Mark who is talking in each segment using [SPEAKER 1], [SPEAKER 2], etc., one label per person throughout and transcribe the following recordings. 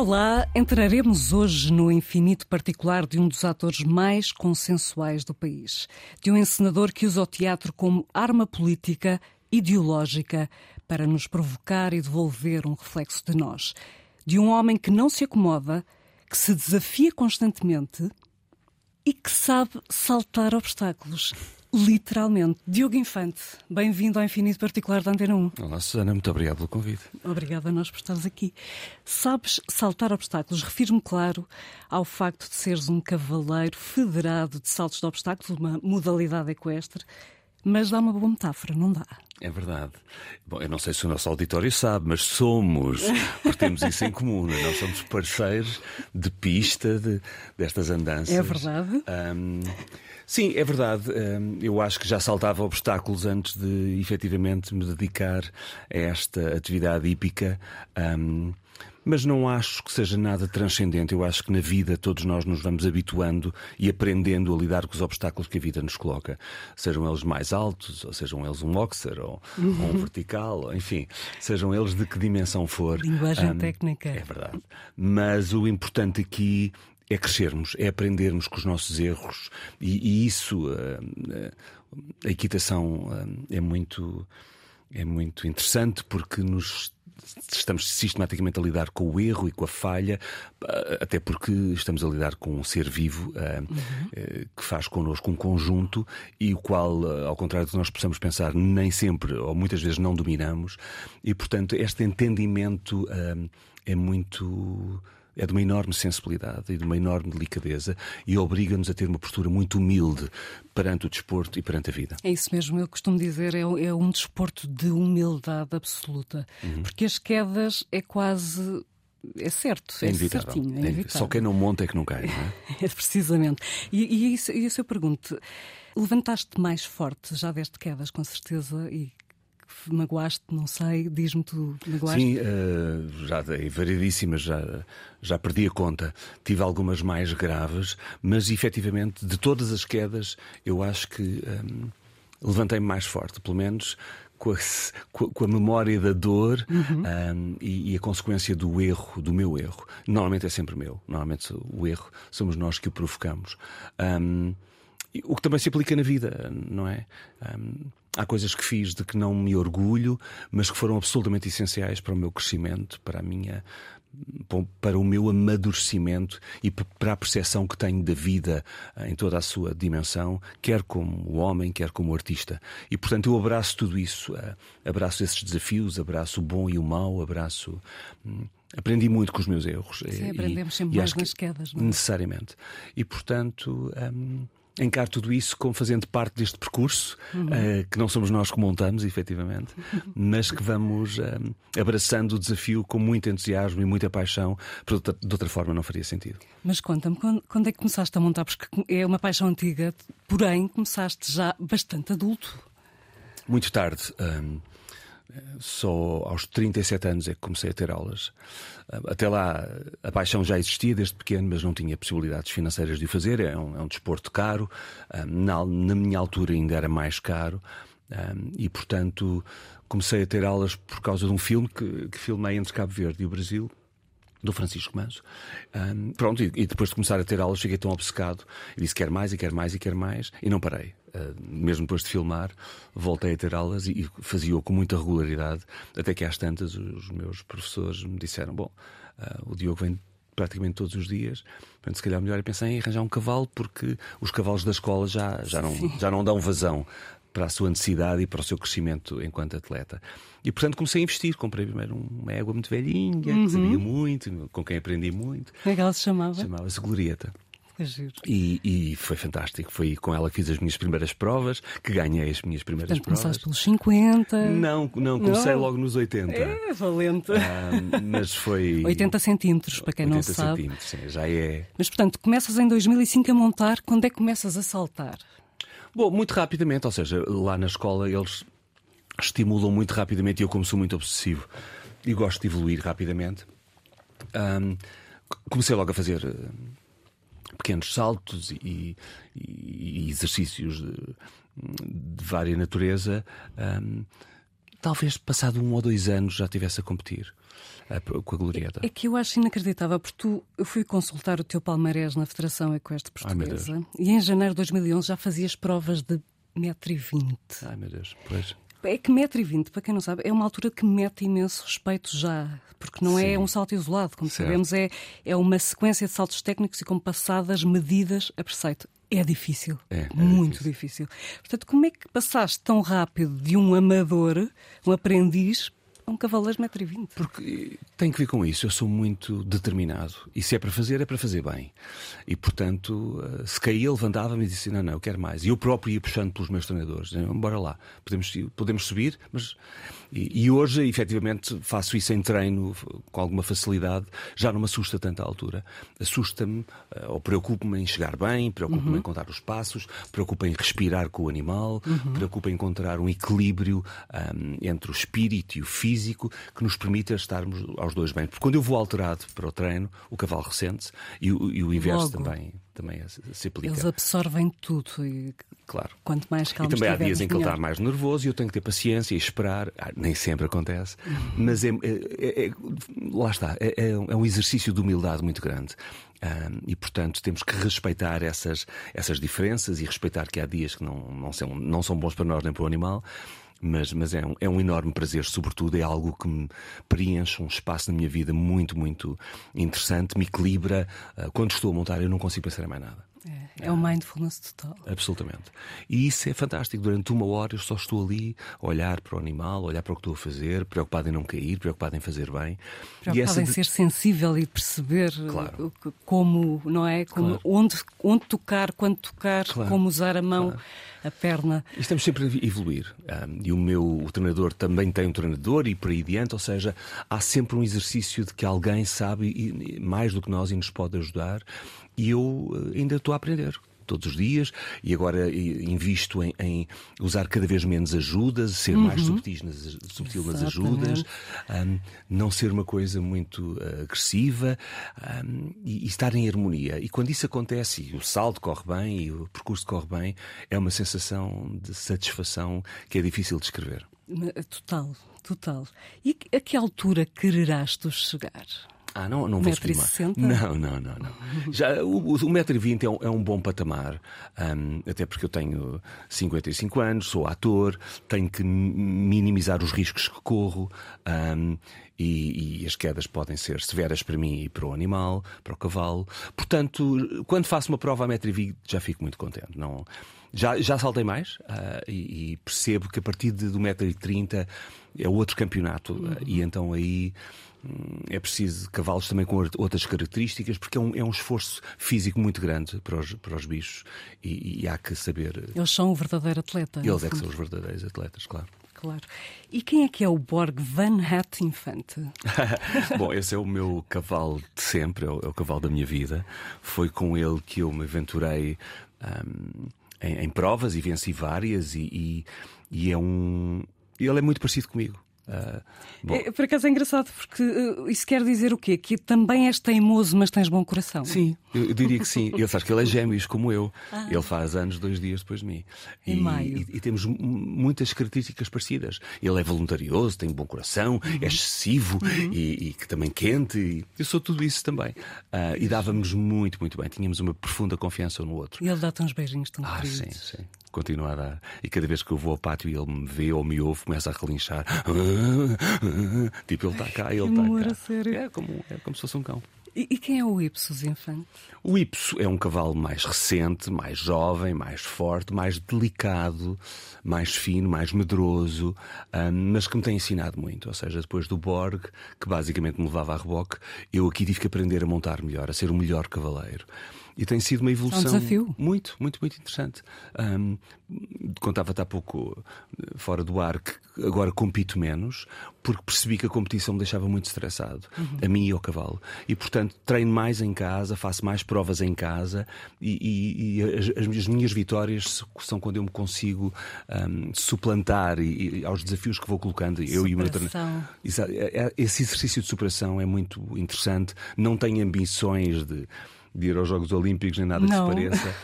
[SPEAKER 1] Olá, entraremos hoje no infinito particular de um dos atores mais consensuais do país. De um encenador que usa o teatro como arma política, ideológica, para nos provocar e devolver um reflexo de nós. De um homem que não se acomoda, que se desafia constantemente e que sabe saltar obstáculos. Literalmente. Diogo Infante, bem-vindo ao Infinito Particular da Antena 1.
[SPEAKER 2] Olá, Susana, muito obrigado pelo convite.
[SPEAKER 1] Obrigada a nós por estares aqui. Sabes saltar obstáculos? Refiro-me, claro, ao facto de seres um cavaleiro federado de saltos de obstáculos, uma modalidade equestre, mas dá uma boa metáfora, não dá?
[SPEAKER 2] É verdade. Bom, eu não sei se o nosso auditório sabe, mas somos, porque temos isso em comum. É? Nós somos parceiros de pista de, destas andanças.
[SPEAKER 1] É verdade.
[SPEAKER 2] Um, sim, é verdade. Um, eu acho que já saltava obstáculos antes de efetivamente me dedicar a esta atividade hípica. Um, mas não acho que seja nada transcendente. Eu acho que na vida todos nós nos vamos habituando e aprendendo a lidar com os obstáculos que a vida nos coloca. Sejam eles mais altos, ou sejam eles um boxer, ou, uhum. ou um vertical, ou, enfim, sejam eles de que dimensão for.
[SPEAKER 1] Linguagem um, técnica.
[SPEAKER 2] É verdade. Mas o importante aqui é crescermos, é aprendermos com os nossos erros e, e isso, uh, uh, a equitação uh, é muito é muito interessante porque nos estamos sistematicamente a lidar com o erro e com a falha, ah, até porque estamos a lidar com um ser vivo uh, uhum. que faz connosco um conjunto e o qual, ao contrário do que nós possamos pensar, nem sempre ou muitas vezes não dominamos, e portanto este entendimento uh, é muito é de uma enorme sensibilidade e de uma enorme delicadeza e obriga-nos a ter uma postura muito humilde perante o desporto e perante a vida.
[SPEAKER 1] É isso mesmo, eu costumo dizer, é, é um desporto de humildade absoluta, uhum. porque as quedas é quase é certo, é, é certinho. É
[SPEAKER 2] é Só quem não monta é que não cai, não é?
[SPEAKER 1] é precisamente. E, e, isso, isso eu pergunto: levantaste mais forte, já deste quedas, com certeza, e magoaste, não sei, diz-me tu, magoaste?
[SPEAKER 2] Sim, uh, já dei variedíssimas, já, já perdi a conta. Tive algumas mais graves, mas efetivamente, de todas as quedas, eu acho que um, eh, levantei-me mais forte, pelo menos com a, com a, memória da dor uhum. um, e, e, a consequência do erro, do meu erro. Normalmente é sempre meu. Normalmente o erro somos nós que o provocamos. Um, o que também se aplica na vida, não é? Um, há coisas que fiz de que não me orgulho, mas que foram absolutamente essenciais para o meu crescimento, para a minha para o meu amadurecimento e para a percepção que tenho da vida eh, em toda a sua dimensão, quer como homem, quer como artista. E portanto eu abraço tudo isso, eh, abraço esses desafios, abraço o bom e o mau, abraço. Hum, aprendi muito com os meus erros.
[SPEAKER 1] Sim, aprendemos sempre mais nas quedas. Não
[SPEAKER 2] é? Necessariamente. E portanto. Hum, encaro tudo isso como fazendo parte deste percurso, uhum. uh, que não somos nós que montamos, efetivamente, mas que vamos uh, abraçando o desafio com muito entusiasmo e muita paixão, porque de outra forma não faria sentido.
[SPEAKER 1] Mas conta-me, quando, quando, é que começaste a montar? Porque é uma paixão antiga, porém começaste já bastante adulto.
[SPEAKER 2] Muito tarde. Um, só aos 37 anos é que comecei a ter aulas. Até lá a paixão já existia desde pequeno, mas não tinha possibilidades financeiras de o fazer. É um, é um desporto caro. Na, na, minha altura ainda era mais caro. E, portanto, comecei a ter aulas por causa de um filme que, que filmei entre Cabo Verde e o Brasil, do Francisco Manso. Um, pronto, e, e, depois de começar a ter aulas, fiquei tão obcecado e disse quer mais e quer mais e quer mais, e não parei. Uh, mesmo depois de filmar, voltei a ter aulas e, e fazia-o com muita regularidade, até que às tantas os meus professores me disseram: Bom, uh, o Diogo vem praticamente todos os dias. Portanto, se calhar melhor é pensar em arranjar um cavalo, porque os cavalos da escola já, já, não, já não dão vazão para a sua necessidade e para o seu crescimento enquanto atleta. E portanto comecei a investir. Comprei primeiro uma égua muito velhinha, uhum. que sabia muito, com quem aprendi muito.
[SPEAKER 1] Como é que ela se chamava?
[SPEAKER 2] Chamava-se Glorieta. E, e, foi fantástico. Foi com ela que fiz as minhas primeiras provas, que ganhei as minhas primeiras
[SPEAKER 1] Portanto,
[SPEAKER 2] provas.
[SPEAKER 1] Começaste pelos 50?
[SPEAKER 2] Não, não comecei não. logo nos 80.
[SPEAKER 1] É, valente. Ah,
[SPEAKER 2] mas foi.
[SPEAKER 1] 80 centímetros, para quem não
[SPEAKER 2] sabe. centímetros, sim, já é.
[SPEAKER 1] Mas portanto, começas em 2005 a montar, quando é que começas a saltar?
[SPEAKER 2] Bom, muito rapidamente, ou seja, lá na escola eles estimulam muito rapidamente e eu, como sou muito obsessivo e gosto de evoluir rapidamente, um, comecei logo a fazer uh, pequenos saltos e, e, e exercícios de, de vária natureza. Um, talvez passado um ou dois anos já estivesse a competir com a Glorieta.
[SPEAKER 1] É que eu acho inacreditável, porque tu, eu fui consultar o teu palmarés na Federação Equestre Portuguesa Ai, e em janeiro de 2011 já fazias provas de 1,20m.
[SPEAKER 2] Ai meu Deus, pois.
[SPEAKER 1] É que 1,20m, para quem não sabe, é uma altura que mete imenso respeito já, porque não é Sim. é um salto isolado, como certo. sabemos, é, é uma sequência de saltos técnicos e com passadas medidas a preceito. É difícil, é, é muito difícil. difícil. Portanto, como é que passaste tão rápido de um amador, um aprendiz, um cavaleiro de 1,20m.
[SPEAKER 2] Porque tem que ver com isso. Eu sou muito determinado. E se é para fazer, é para fazer bem. E, portanto, eh, se caía, levantava-me e disse: Não, não, eu quero mais. E eu próprio ia puxando pelos meus treinadores. Bora lá, podemos, podemos subir, mas. E, e, hoje, efetivamente, faço isso em treino com alguma facilidade. Já não me assusta tanta altura. Assusta-me, eh, ou preocupo-me em chegar bem, preocupo-me uhum. em contar os passos, preocupo-me em respirar com o animal, uhum. preocupo-me em encontrar um equilíbrio um, entre o espírito e o físico que nos permita estarmos aos dois bem. Porque quando eu vou alterado para o treino, o cavalo ressente e o, e o inverso Logo. também também se aplica.
[SPEAKER 1] Eles absorvem tudo e
[SPEAKER 2] claro.
[SPEAKER 1] quanto mais calmo
[SPEAKER 2] E também
[SPEAKER 1] há
[SPEAKER 2] dias em que
[SPEAKER 1] ele
[SPEAKER 2] está mais nervoso e eu tenho que ter paciência e esperar. Ah, nem sempre acontece, uhum. mas é, é, é, lá está, é, é, é um exercício de humildade muito grande. Um, e, portanto, temos que respeitar essas, essas diferenças e respeitar que há dias que não, não, são, não são bons para nós nem para o animal mas, mas é, um, é um enorme prazer, sobretudo é algo que me preenche um espaço na minha vida muito, muito interessante, me equilibra. Uh, quando estou a montar, eu não consigo pensar em mais nada.
[SPEAKER 1] É, é o mindfulness total.
[SPEAKER 2] Absolutamente. E isso é fantástico. Durante uma hora eu só estou ali a olhar para o animal, a olhar para o que estou a fazer, preocupado em não cair, preocupado em fazer bem.
[SPEAKER 1] Preocupado essa... em ser sensível e perceber claro. como, não é? Como, claro. onde, onde tocar, quando tocar, claro. como usar a mão. A perna.
[SPEAKER 2] Estamos sempre a evoluir. Um, e o meu o treinador também tem um treinador e por aí adiante, ou seja, há sempre um exercício de que alguém sabe e, mais do que nós e nos pode ajudar e eu eh, ainda estou a aprender todos os dias e agora invisto em, em usar cada vez menos ajudas, ser uhum. mais subtil nas, subtil nas ajudas, um, não ser uma coisa muito uh, agressiva um, e, e, estar em harmonia. E quando isso acontece e o salto corre bem e o percurso corre bem, é uma sensação de satisfação que é difícil de descrever.
[SPEAKER 1] Total, total. E a que altura quererás tu chegar?
[SPEAKER 2] Ah, não, não vou subir mais. Não, não, não, não. Já, o, o 1,20m é, um, é um bom patamar, um, até porque eu tenho 55 anos, sou ator, tenho que minimizar os riscos que corro. Um, e, e, as quedas podem ser severas para mim e para o animal, para o cavalo. Portanto, quando faço uma prova a 1,20m já fico muito contente. Não, já, já saltei mais uh, e, e, percebo que a partir de 1,30m é outro campeonato. Uhum. Uh, e então aí é preciso cavalos também com outras características, porque é um, é um esforço físico muito grande para os, para os bichos e, e há que saber.
[SPEAKER 1] Eles são o verdadeiro atleta.
[SPEAKER 2] Eles é que são os verdadeiros atletas, claro.
[SPEAKER 1] Claro. E quem é que é o Borg Van Hat Infante?
[SPEAKER 2] Bom, esse é o meu cavalo de sempre, é o, é o, cavalo da minha vida. Foi com ele que eu me aventurei um, em, em, provas e venci várias, e, e, e é um. Ele é muito parecido comigo. Uh,
[SPEAKER 1] é, por acaso é engraçado, porque uh, isso quer dizer o quê? Que também és teimoso, mas tens bom coração.
[SPEAKER 2] Sim, eu, eu diria que sim. Ele faz que ele é gêmeos como eu. Ah. Ele faz anos dois dias depois de mim.
[SPEAKER 1] Em e, maio.
[SPEAKER 2] E, e, temos muitas características parecidas. Ele é voluntarioso, tem um bom coração, uhum. é excessivo uhum. e, e, que também quente. eu sou tudo isso também. Uh, e dávamos muito, muito bem. Tínhamos uma profunda confiança um no outro.
[SPEAKER 1] E ele dá-te uns beijinhos tão
[SPEAKER 2] ah,
[SPEAKER 1] queridos.
[SPEAKER 2] Sim, sim continua a dar. E cada vez que eu vou ao pátio e ele me vê ou me ouve, começa a relinchar. Tipo, ele está cá, ele está cá. É como, é como se fosse um cão.
[SPEAKER 1] E, e quem é o Ipsos Infante?
[SPEAKER 2] O Ipso é um cavalo mais recente, mais jovem, mais forte, mais delicado, mais fino, mais medroso, um, mas que me tem ensinado muito. Ou seja, depois do Borg, que basicamente me levava a reboque, eu aqui tive que aprender a montar melhor, a ser o melhor cavaleiro. E tem sido uma evolução. É
[SPEAKER 1] um desafio.
[SPEAKER 2] Muito, muito, muito interessante. Um, Contava-te há pouco, fora do ar, que agora compito menos, porque percebi que a competição me deixava muito estressado, uhum. a mim e ao cavalo. E, portanto, treino mais em casa, faço mais provas em casa e, e, e as, as, minhas vitórias são quando eu me consigo um, suplantar e, e, aos desafios que vou colocando, eu e o meu treinador. É, é, esse exercício de superação é muito interessante. Não tenho ambições de de ir aos Jogos Olímpicos, nem nada
[SPEAKER 1] Não.
[SPEAKER 2] que se pareça.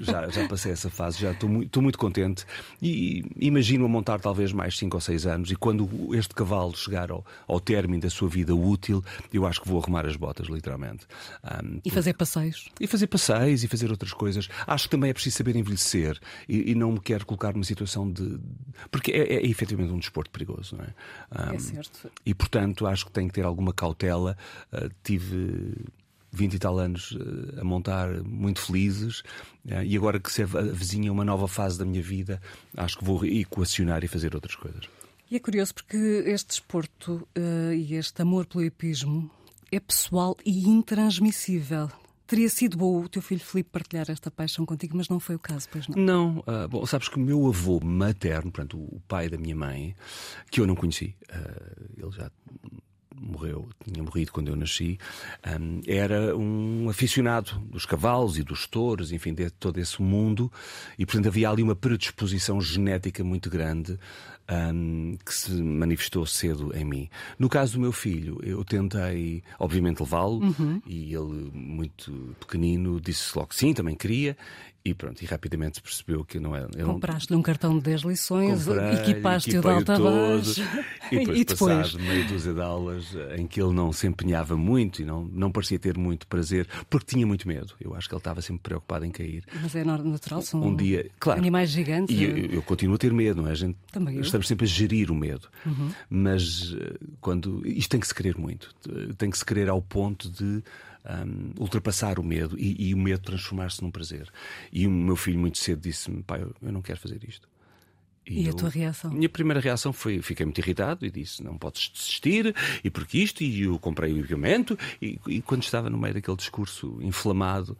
[SPEAKER 2] já, já passei essa fase, já estou muito, muito contente. E imagino a montar talvez mais 5 ou 6 anos. E quando este cavalo chegar ao, ao término da sua vida útil, eu acho que vou arrumar as botas, literalmente. Um,
[SPEAKER 1] E fazer passeios.
[SPEAKER 2] e fazer passeios e fazer outras coisas. Acho que também é preciso saber envelhecer e, e não me quero colocar numa situação de. Porque é, é, efetivamente um desporto perigoso, não é?
[SPEAKER 1] É
[SPEAKER 2] Um,
[SPEAKER 1] certo.
[SPEAKER 2] e portanto acho que tenho que ter alguma cautela. Uh, tive 20 e tal anos uh, a montar muito felizes uh, e agora que se avizinha uma nova fase da minha vida, acho que vou equacionar e fazer outras coisas.
[SPEAKER 1] E é curioso porque este desporto eh, e este amor pelo hipismo é pessoal e intransmissível. Teria sido bom o teu filho Filipe partilhar esta paixão contigo, mas não foi o caso, pois não?
[SPEAKER 2] Não, ah, bom, sabes que o meu avô materno, portanto, o pai da minha mãe, que eu não conheci, ah, ele já morreu, tinha morrido quando eu nasci, um, era um aficionado dos cavalos e dos touros, enfim, de todo esse mundo, e portanto havia ali uma predisposição genética muito grande um, que se manifestou cedo em mim. No caso do meu filho, eu tentei, obviamente, levá-lo, e ele, muito pequenino, disse logo que sim, também queria. E pronto, e rapidamente se percebeu que não era. eu não-
[SPEAKER 1] Compraste-lhe um cartão de 10 lições, equipaste-o de alta
[SPEAKER 2] todo.
[SPEAKER 1] baixo.
[SPEAKER 2] E depois,
[SPEAKER 1] E depois?
[SPEAKER 2] passado meia dúzia de aulas em que ele não se empenhava muito e não, não parecia ter muito prazer, porque tinha muito medo. Eu acho que ele estava sempre preocupado em cair.
[SPEAKER 1] Mas é natural, são
[SPEAKER 2] Um dia, claro.
[SPEAKER 1] animais gigantes.
[SPEAKER 2] E eu, eu continuo a ter medo, não é? A gente,
[SPEAKER 1] Também eu. Uhum.
[SPEAKER 2] estamos sempre a gerir o medo. Mas eh, quando. Isto tem que se querer muito. Tem que se querer ao ponto de. Hum, ultrapassar o medo e, e o medo transformar-se num prazer. E o meu filho muito cedo disse-me: pai, eu, não quero fazer isto.
[SPEAKER 1] E a
[SPEAKER 2] eu-
[SPEAKER 1] tua reação?
[SPEAKER 2] a minha primeira reação foi: fiquei muito irritado e disse, não podes desistir, e porque isto, e eu comprei o equipamento. E, e quando estava no meio daquele discurso inflamado,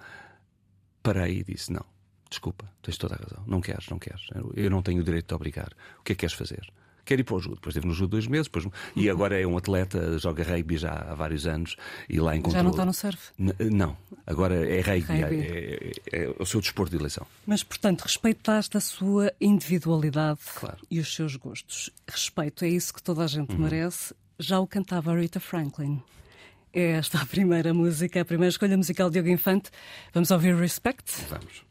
[SPEAKER 2] parei e disse: não, desculpa, tens toda a razão, não queres, não queres, eu, eu não tenho o direito de obrigar. O que é que queres fazer? Quero ir para o judo. Depois esteve no judo dois meses, depois, e agora é um atleta, joga rugby já há vários anos e lá encontrou.
[SPEAKER 1] Já não está no surf.
[SPEAKER 2] N- Não, agora é rugby,
[SPEAKER 1] Rugby.
[SPEAKER 2] É, é- é o seu desporto de eleição.
[SPEAKER 1] Mas, portanto, respeitaste a sua individualidade
[SPEAKER 2] Claro.
[SPEAKER 1] e os seus gostos. Respeito, é isso que toda a gente
[SPEAKER 2] Uhum.
[SPEAKER 1] merece. Já o cantava Rita Franklin. É esta a primeira música, a primeira escolha musical de Diogo Infante. Vamos ouvir Respect?
[SPEAKER 2] Vamos.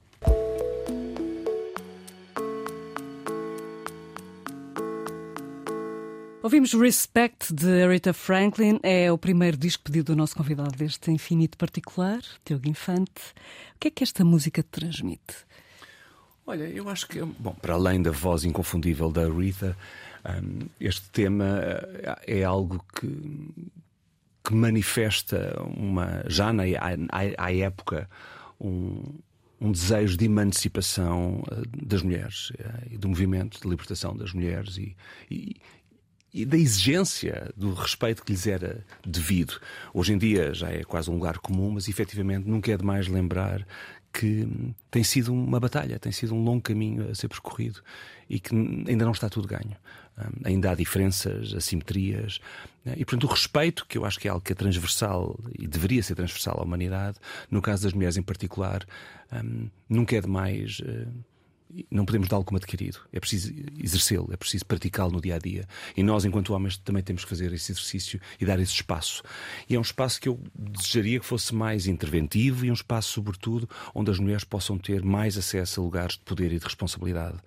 [SPEAKER 1] Ouvimos Respect de Aretha Franklin, é o primeiro disco pedido do nosso convidado deste infinito particular, Diogo Infante. O que é que esta música te transmite?
[SPEAKER 2] Olha, eu acho que, bom, para além da voz inconfundível da Aretha, hum, este tema eh, é algo que, que manifesta uma, já na, à, à época, um, um desejo de emancipação eh, das mulheres eh, e do movimento de libertação das mulheres e, e, e da exigência do respeito que lhes era devido. Hoje em dia já é quase um lugar comum, mas efetivamente nunca é demais lembrar que tem sido uma batalha, tem sido um longo caminho a ser percorrido e que ainda não está tudo ganho. Hum, ainda há diferenças, assimetrias né? e, portanto, o respeito, que eu acho que é algo que é transversal e deveria ser transversal à humanidade, no caso das mulheres em particular, hum, nunca é demais. eh, não podemos dá-lo como adquirido. É preciso exercê-lo, é preciso praticá-lo no dia a dia. E nós, enquanto homens, também temos que fazer esse exercício e dar esse espaço. E é um espaço que eu desejaria que fosse mais interventivo e um espaço, sobretudo, onde as mulheres possam ter mais acesso a lugares de poder e de responsabilidade.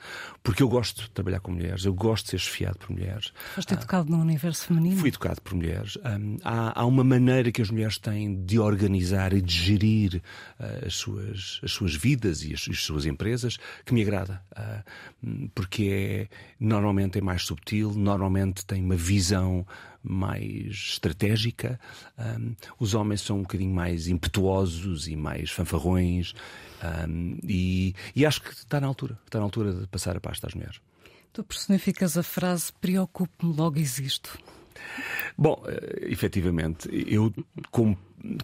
[SPEAKER 2] Porque eu gosto de trabalhar com mulheres, eu gosto de ser esfiado por mulheres.
[SPEAKER 1] Foste educado no universo feminino?
[SPEAKER 2] Fui educado por mulheres. Há, há uma maneira que as mulheres têm de organizar e de gerir ah, as, suas, as suas vidas e as, as suas empresas que me agrada. Ah, hum, porque é, normalmente é mais subtil, normalmente tem uma visão mais estratégica. Hum, os homens são um bocadinho mais impetuosos e mais fanfarrões. hum, e, e acho que está na altura. Está na altura de passar a pasta às mulheres.
[SPEAKER 1] Tu personificas a frase preocupe-me, logo existo.
[SPEAKER 2] Bom, eh, efetivamente, eu, como,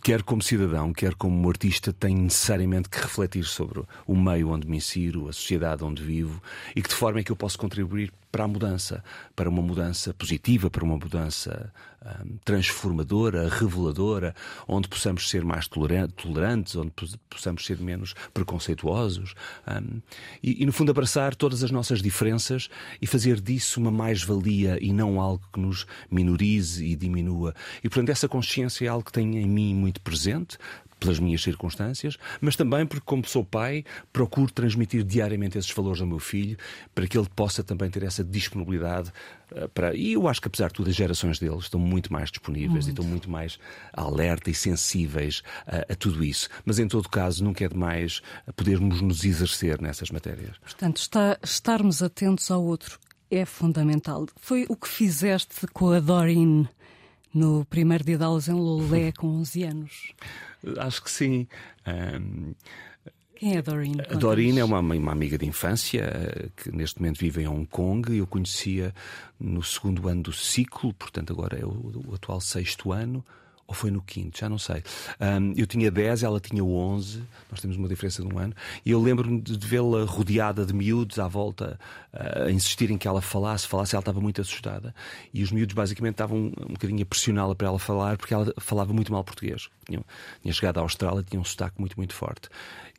[SPEAKER 2] quer como cidadão, quer como artista, tenho necessariamente que refletir sobre o meio onde me insiro, a sociedade onde vivo e que de forma é que eu posso contribuir para a mudança, para uma mudança positiva, para uma mudança hum, transformadora, reveladora, onde possamos ser mais toleran- tolerantes, onde pos- possamos ser menos preconceituosos hum, e, e, no fundo, abraçar todas as nossas diferenças e fazer disso uma mais-valia e não algo que nos minorize e diminua. E, portanto, essa consciência é algo que tenho em mim muito presente. pelas minhas circunstâncias, mas também porque, como sou pai, procuro transmitir diariamente esses valores ao meu filho para que ele possa também ter essa disponibilidade uh, para. E eu acho que, apesar de tudo, as gerações deles estão muito mais disponíveis muito. e estão muito mais alerta e sensíveis a, a, tudo isso. Mas, em todo caso, nunca é demais podermos nos exercer nessas matérias.
[SPEAKER 1] Portanto, está, estarmos atentos ao outro é fundamental. Foi o que fizeste com a Doreen no primeiro dia de aulas em Lolé com 11 anos?
[SPEAKER 2] Acho que sim. Um...
[SPEAKER 1] Quem é a Doreen?
[SPEAKER 2] A Doreen é uma, uma amiga de infância eh, que neste momento vive em Hong Kong. Eu conhecia no segundo ano do ciclo, portanto agora é o, o atual sexto ano ou foi no quinto, já não sei. Um, eu tinha 10, ela tinha 11, nós temos uma diferença de um ano, e eu lembro-me de vê-la rodeada de miúdos à volta, uh, a insistirem que ela falasse, falasse, ela estava muito assustada. E os miúdos basicamente estavam um, um bocadinho a pressioná-la para ela falar, porque ela falava muito mal português. Tinha, tinha chegado à Austrália, tinha um sotaque muito, muito forte.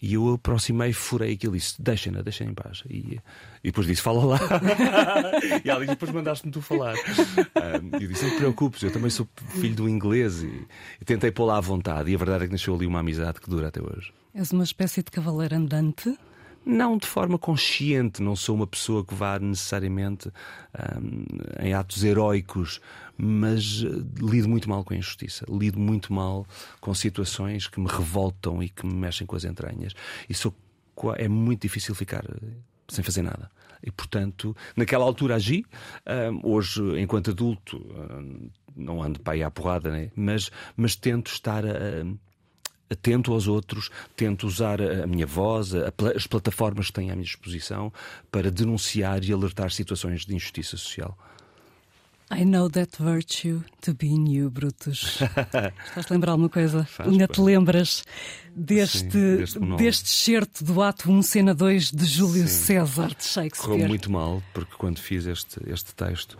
[SPEAKER 2] E eu aproximei, furei aquilo e disse: Deixem-na, deixem em paz. E, e depois disse: Fala lá. e ela disse: Depois mandaste-me tu falar. Um, e eu disse: Não te preocupes, eu também sou filho do inglês. E, e tentei pô-la à vontade. E a verdade é que nasceu ali uma amizade que dura até hoje.
[SPEAKER 1] És uma espécie de cavaleiro andante?
[SPEAKER 2] Não de forma consciente, não sou uma pessoa que vá necessariamente um, em atos heróicos, mas eh, lido muito mal com a injustiça, lido muito mal com situações que me revoltam e que me mexem com as entranhas. Sou, é muito difícil ficar eh, sem fazer nada. E, portanto, naquela altura agi. Um, hoje, enquanto adulto, não ando para aí à porrada, né? mas, mas tento estar a, atento aos outros, tento usar a minha voz, a, as plataformas que tenho à minha disposição para denunciar e alertar situações de injustiça social.
[SPEAKER 1] I know that virtue to be in you, Brutus. Estás a lembrar alguma coisa? Faz Ainda te lembras deste, Sim, deste certo do ato 1, cena 2 de Júlio Sim. César de Shakespeare?
[SPEAKER 2] Correu muito mal, porque quando fiz este, este texto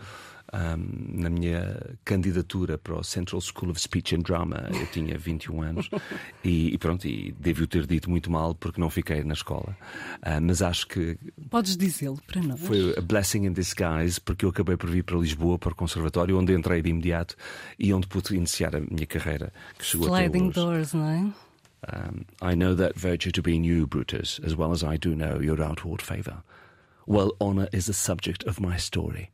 [SPEAKER 2] um, na minha candidatura para o Central School of Speech and Drama. Eu tinha 21 anos e, e pronto, e devo ter dito muito mal porque não fiquei na escola. Uh, mas acho que.
[SPEAKER 1] Podes dizê-lo para nós.
[SPEAKER 2] Foi a blessing in disguise porque eu acabei por vir para Lisboa, para o Conservatório, onde entrei de imediato e onde pude iniciar a minha carreira que chegou
[SPEAKER 1] Sliding
[SPEAKER 2] até
[SPEAKER 1] hoje. doors, não é?
[SPEAKER 2] Um, I know that virtue to be in you, Brutus, as well as I do know your outward favour. Well, honour is the subject of my story.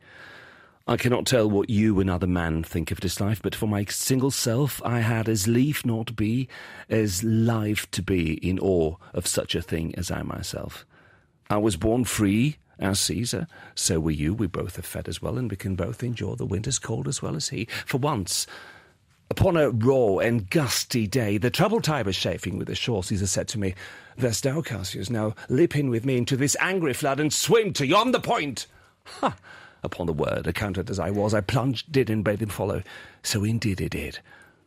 [SPEAKER 2] I cannot tell what you and other men think of this life, but for my single self, I had as lief not be, as live to be in awe of such a thing as I myself. I was born free, as Caesar, so were you. We both are fed as well, and we can both endure the winter's cold as well as he. For once, upon a raw and gusty day, the troubled Tiber chafing with the shore, Caesar said to me, There's thou, Cassius, now leap in with me into this angry flood and swim to yonder point. Ha! Upon the word, accounted as I was, I plunged, did, and bade him follow. So indeed it did.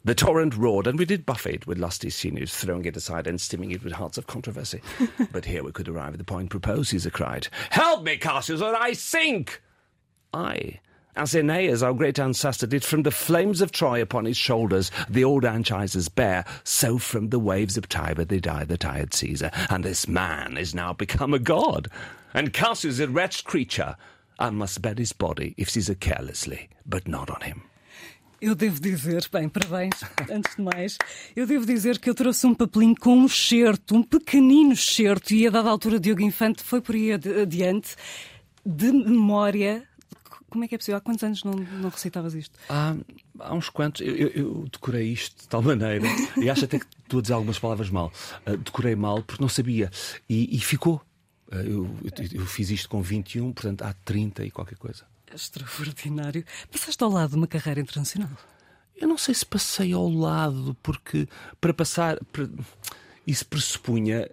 [SPEAKER 2] The torrent roared, and we did buffet it with lusty sinews, throwing it aside and stimming it with hearts of controversy. but here we could arrive at the point proposed, Caesar cried. Help me, Cassius, or I sink! I, as Aeneas, our great ancestor, did from the flames of Troy upon his shoulders the old Anchises bear, so from the waves of Tiber they died the tired Caesar, and this man is now become a god. And Cassius, a wretched creature, I must bet his body if Caesar carelessly, but not on him.
[SPEAKER 1] Eu devo dizer, bem, parabéns, antes de mais, eu devo dizer que eu trouxe um papelinho com um certo, um pequenino certo, e a dada altura Diogo Infante foi por aí adiante, de memória. Como é que é possível? Há quantos anos não, não recitavas isto?
[SPEAKER 2] Há, há uns quantos. Eu, eu, eu, decorei isto de tal maneira, e acho até que estou a dizer algumas palavras mal. Uh, decorei mal porque não sabia. E, e ficou. Eh, eu, eu, fiz isto com 21, portanto há 30 e qualquer coisa.
[SPEAKER 1] Extraordinário. Passaste ao lado de uma carreira internacional?
[SPEAKER 2] Eu não sei se passei ao lado, porque para passar. Para... Isso pressupunha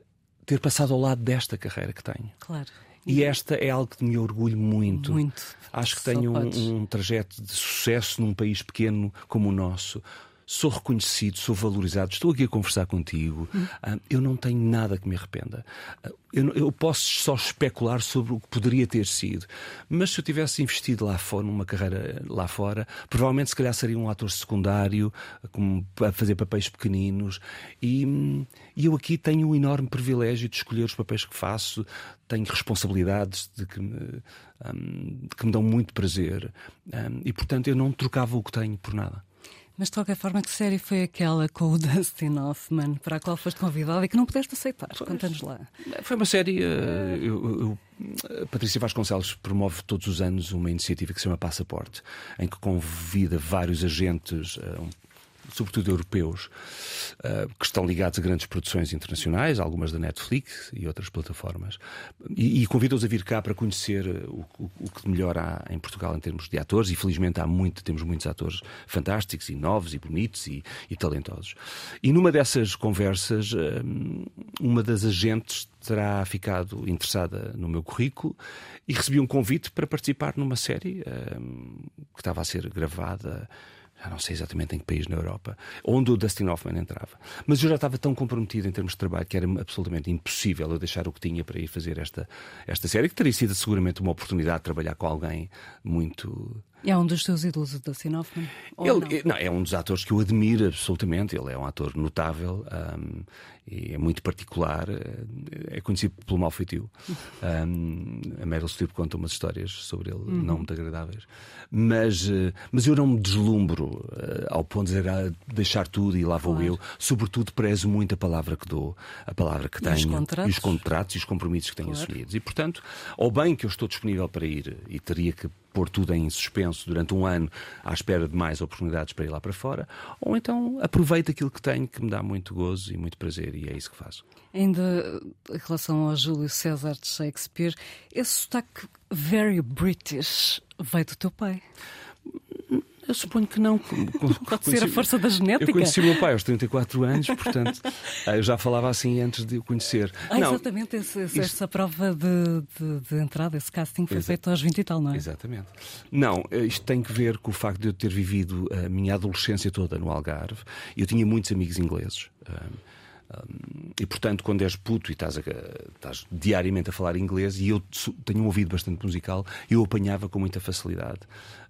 [SPEAKER 2] ter passado ao lado desta carreira que tenho.
[SPEAKER 1] Claro.
[SPEAKER 2] E esta é algo que me orgulho muito.
[SPEAKER 1] Muito.
[SPEAKER 2] Acho que tenho um, um trajeto de sucesso num país pequeno como o nosso sou reconhecido, sou valorizado, estou aqui a conversar contigo, hum. eu não tenho nada que me arrependa. Ah, eu, eu, posso só especular sobre o que poderia ter sido, mas se eu tivesse investido lá fora, numa carreira lá fora, provavelmente se calhar seria um ator secundário, como, a fazer papéis pequeninos, e, e eu aqui tenho um enorme privilégio de escolher os papéis que faço, tenho responsabilidades de que me, um, que me dão muito prazer, um, e portanto eu não trocava o que tenho por nada.
[SPEAKER 1] Mas de qualquer forma, que série foi aquela com o Dustin Hoffman para a qual foste convidado e que não pudeste aceitar? Conta-nos lá.
[SPEAKER 2] Foi uma série. Uh, eu, eu, a Patrícia Vasconcelos promove todos os anos uma iniciativa que se chama Passaporte, em que convida vários agentes, uh, sobretudo europeus, uh, que estão ligados a grandes produções internacionais, algumas da Netflix e outras plataformas, e, e convido-os a vir cá para conhecer eh, o, o, o, que melhor há em Portugal em termos de atores, e felizmente há muito, temos muitos atores fantásticos e novos e bonitos e, e talentosos. E numa dessas conversas, uh, uma das agentes terá ficado interessada no meu currículo e recebi um convite para participar numa série que estava a ser gravada já não sei exatamente em que país na Europa, onde o Dustin Hoffman entrava. Mas eu já estava tão comprometido em termos de trabalho que era absolutamente impossível eu deixar o que tinha para ir fazer esta, esta série, que teria sido seguramente uma oportunidade de trabalhar com alguém muito
[SPEAKER 1] é um dos teus ídolos, da Hoffman?
[SPEAKER 2] Ele, não? não? é um dos atores que eu admiro absolutamente. Ele é um ator notável um, e é muito particular. É conhecido pelo mau feitio. Um, a Meryl Streep conta umas histórias sobre ele uhum. não muito agradáveis. Mas, eh, mas eu não me deslumbro uh, ao ponto de dizer, ah, deixar tudo e lá vou claro. eu. Sobretudo, prezo muito a palavra que dou, a palavra que e tenho, os
[SPEAKER 1] contratos?
[SPEAKER 2] e os contratos e os compromissos que tenho claro. assumidos. E, portanto, ao bem que eu estou disponível para ir e teria que pôr tudo em suspenso durante um ano à espera de mais oportunidades para ir lá para fora, ou então aproveito aquilo que tenho que me dá muito gozo e muito prazer e é isso que faço.
[SPEAKER 1] Ainda em relação ao Júlio César de Shakespeare, esse sotaque very British veio do teu pai?
[SPEAKER 2] Eu suponho que não.
[SPEAKER 1] Pode ser a força da genética.
[SPEAKER 2] Eu conheci o meu pai aos 34 anos, portanto, eu já falava assim antes de o conhecer.
[SPEAKER 1] Ah, não, exatamente, esse, isto... essa prova de, de, de, entrada, esse casting foi feito aos 20 e tal, não é?
[SPEAKER 2] Exatamente. Não, isto tem que ver com o facto de eu ter vivido a minha adolescência toda no Algarve. Eu tinha muitos amigos ingleses. Um, e portanto, quando és puto e estás, a, estás, diariamente a falar inglês, e eu tenho um ouvido bastante musical, eu apanhava com muita facilidade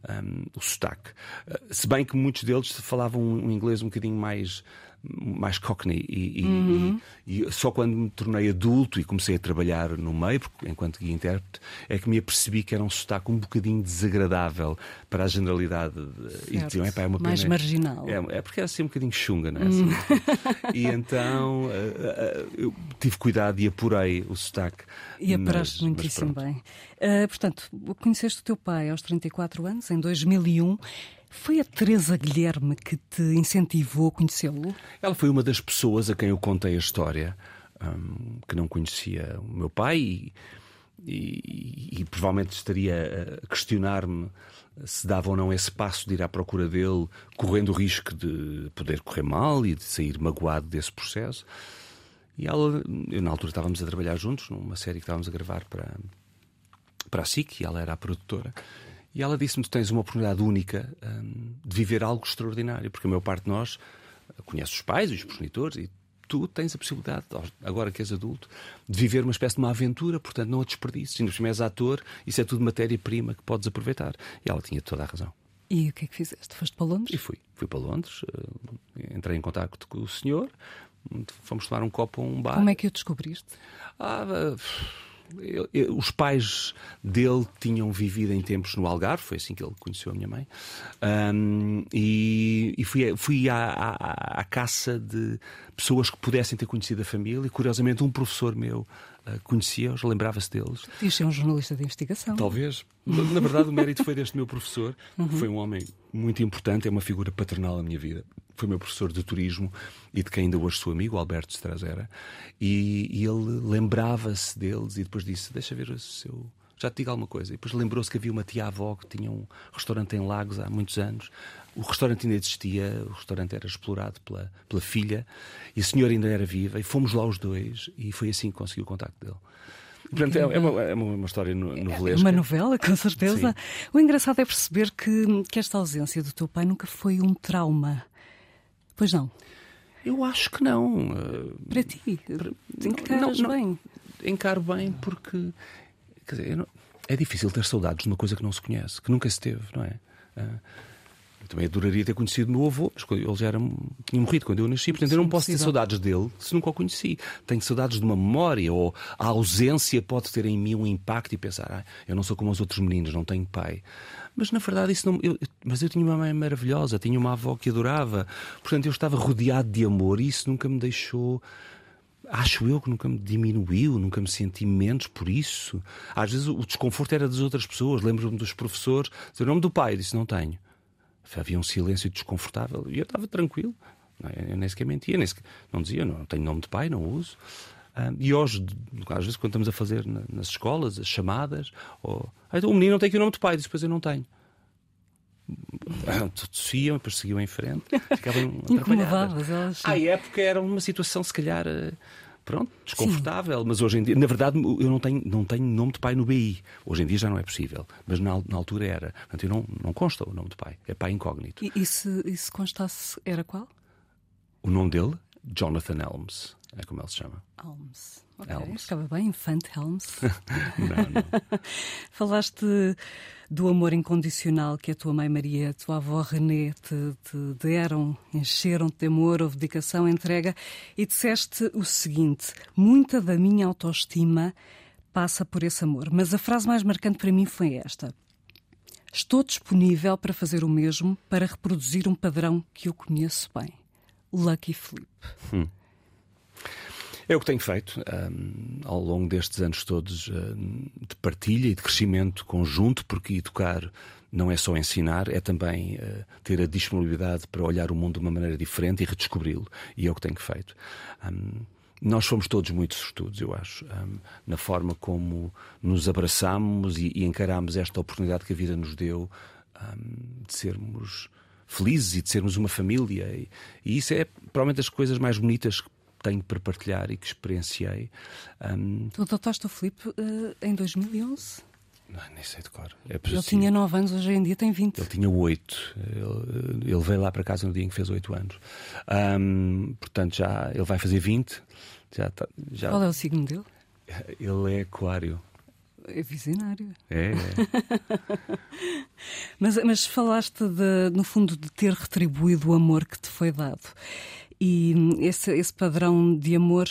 [SPEAKER 2] um, o sotaque. Uh, se bem que muitos deles falavam um inglês um bocadinho mais mais cockney e, e, uhum. e, e, só quando me tornei adulto e comecei a trabalhar no meio, porque, enquanto guia intérprete, é que me apercebi que era um sotaque um bocadinho desagradável para a generalidade.
[SPEAKER 1] E diziam, é uma mais marginal.
[SPEAKER 2] É, é, porque era assim um bocadinho chunga, não é? Assim, e então uh, uh, eu tive cuidado e apurei o sotaque.
[SPEAKER 1] E apuraste muitíssimo bem. Uh, portanto, conheceste o teu pai aos 34 anos, em 2001. Foi a Teresa Guilherme que te incentivou a conhecê-lo?
[SPEAKER 2] Ela foi uma das pessoas a quem eu contei a história, um, que não conhecia o meu pai e, e, e provavelmente estaria a questionar-me se dava ou não esse passo de ir à procura dele, correndo o risco de poder correr mal e de sair magoado desse processo. E ela, eu, na altura estávamos a trabalhar juntos numa série que estávamos a gravar para, para a SIC, e ela era a produtora. E ela disse-me: Tu tens uma oportunidade única um, de viver algo extraordinário, porque a maior parte de nós conhece os pais e os progenitores e tu tens a possibilidade, agora que és adulto, de viver uma espécie de uma aventura, portanto não a desperdices. Ainda por és ator, isso é tudo matéria-prima que podes aproveitar. E ela tinha toda a razão.
[SPEAKER 1] E o que é que fizeste? Foste para Londres?
[SPEAKER 2] E fui. Fui para Londres, eh, entrei em contato com o senhor, fomos tomar um copo a um bar.
[SPEAKER 1] Como é que o descobriste?
[SPEAKER 2] Ah, os pais dele tinham vivido em tempos no Algarve, foi assim que ele conheceu a minha mãe, um, e, e, fui, fui à, à, à, caça de pessoas que pudessem ter conhecido a família, e curiosamente um professor meu conhecia-os, lembrava-se deles.
[SPEAKER 1] Diz ser um jornalista de investigação.
[SPEAKER 2] Talvez. Na verdade, o mérito foi deste meu professor, uhum. que foi um homem muito importante, é uma figura paternal na minha vida foi meu professor de turismo e de quem ainda hoje sou amigo, Alberto Strazera, e, e ele lembrava-se deles e depois disse: Deixa ver o seu. Já te digo alguma coisa. E depois lembrou-se que havia uma tia-avó que tinha um restaurante em Lagos há muitos anos. O restaurante ainda existia, o restaurante era explorado pela, pela filha e a senhora ainda era viva. E fomos lá os dois e foi assim que consegui o contacto dele. Portanto, é, é, uma, é uma história novelesca. É
[SPEAKER 1] uma novela, com certeza. Sim. O engraçado é perceber que, que esta ausência do teu pai nunca foi um trauma. Pois não?
[SPEAKER 2] Eu acho que não.
[SPEAKER 1] Para ti? Encaras não, não, bem?
[SPEAKER 2] Encaro bem porque quer dizer, não, é difícil ter saudades de uma coisa que não se conhece, que nunca se teve, não é? Uh, também adoraria ter conhecido o meu avô, mas ele já era, tinha morrido quando eu nasci, portanto eu não posso ter saudades dele se nunca o conheci. Tenho saudades de uma memória, ou a ausência pode ter em mim um impacto e pensar, ah, eu não sou como os outros meninos, não tenho pai. Mas na verdade isso não. Eu, mas eu tinha uma mãe maravilhosa, tinha uma avó que adorava, portanto eu estava rodeado de amor e isso nunca me deixou acho eu que nunca me diminuiu, nunca me senti menos por isso. Às vezes o desconforto era das outras pessoas. Lembro-me dos professores o nome do pai, eu disse: Não tenho. Havia um silêncio desconfortável e eu estava tranquilo. Eu nem sequer mentia, nem sequer, não dizia, não tenho nome de pai, não uso. Um, e hoje, às vezes, quando estamos a fazer nas escolas as chamadas, ou, ah, então, o menino não tem aqui o nome de pai, depois eu não tenho. Tossiam, depois seguiam em frente, ficavam atrapalhadas. À época era uma situação, se calhar, eh, pronto, desconfortável. Sim. Mas hoje em dia, na verdade, eu não tenho, não tenho nome de pai no BI. Hoje em dia já não é possível. Mas na, na altura era. Portanto, eu não, não consta o nome de pai. É pai incógnito.
[SPEAKER 1] E, e, se, e se constasse, era qual?
[SPEAKER 2] O nome dele? Jonathan Elms. É como ele se chama.
[SPEAKER 1] Elms. Okay. Helms. Ficava bem, Infante Helms.
[SPEAKER 2] não, não.
[SPEAKER 1] Falaste do amor incondicional que a tua mãe Maria, a tua avó René te, te deram, encheram-te de amor, houve dedicação, entrega, e disseste o seguinte: muita da minha autoestima passa por esse amor. Mas a frase mais marcante para mim foi esta. Estou disponível para fazer o mesmo, para reproduzir um padrão que eu conheço bem. Lucky Flip. Hum.
[SPEAKER 2] É o que tenho feito um, ao longo destes anos todos um, de partilha e de crescimento conjunto, porque educar não é só ensinar, é também uh, ter a disponibilidade para olhar o mundo de uma maneira diferente e redescobri-lo. E é o que tenho feito. Um, nós fomos todos muito sortudos, eu acho, um, na forma como nos abraçamos e, e encaramos esta oportunidade que a vida nos deu de sermos felizes e de sermos uma família. E, e, isso é provavelmente das coisas mais bonitas que tenho para partilhar e que experienciei.
[SPEAKER 1] Um... Tu adotaste o Filipe uh, em 2011?
[SPEAKER 2] Não, nem sei de cor.
[SPEAKER 1] É ele tinha 9 anos, hoje em dia tem 20.
[SPEAKER 2] Ele tinha 8. Ele, ele, veio lá para casa no dia em que fez 8 anos. Um, portanto, já ele vai fazer 20. Já, tá, já...
[SPEAKER 1] Qual é o signo dele?
[SPEAKER 2] Ele é aquário.
[SPEAKER 1] É visionário.
[SPEAKER 2] É. é.
[SPEAKER 1] mas, mas falaste, de, no fundo, de ter retribuído o amor que te foi dado. E esse, esse padrão de amor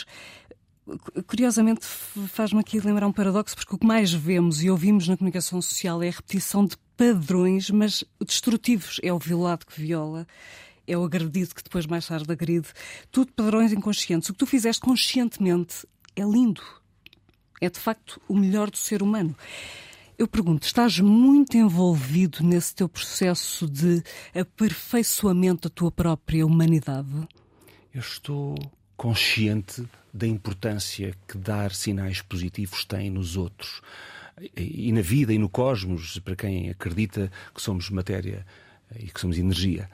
[SPEAKER 1] curiosamente faz-me aqui lembrar um paradoxo, porque o que mais vemos e ouvimos na comunicação social é a repetição de padrões, mas destrutivos. É o violado que viola, é o agredido que depois mais tarde agride. Tudo padrões inconscientes. O que tu fizeste conscientemente é lindo. É de facto o melhor do ser humano. Eu pergunto, estás muito envolvido nesse teu processo de aperfeiçoamento da tua própria humanidade?
[SPEAKER 2] eu estou consciente da importância que dar sinais positivos tem nos outros e na vida e no cosmos, para quem acredita que somos matéria e que somos energia.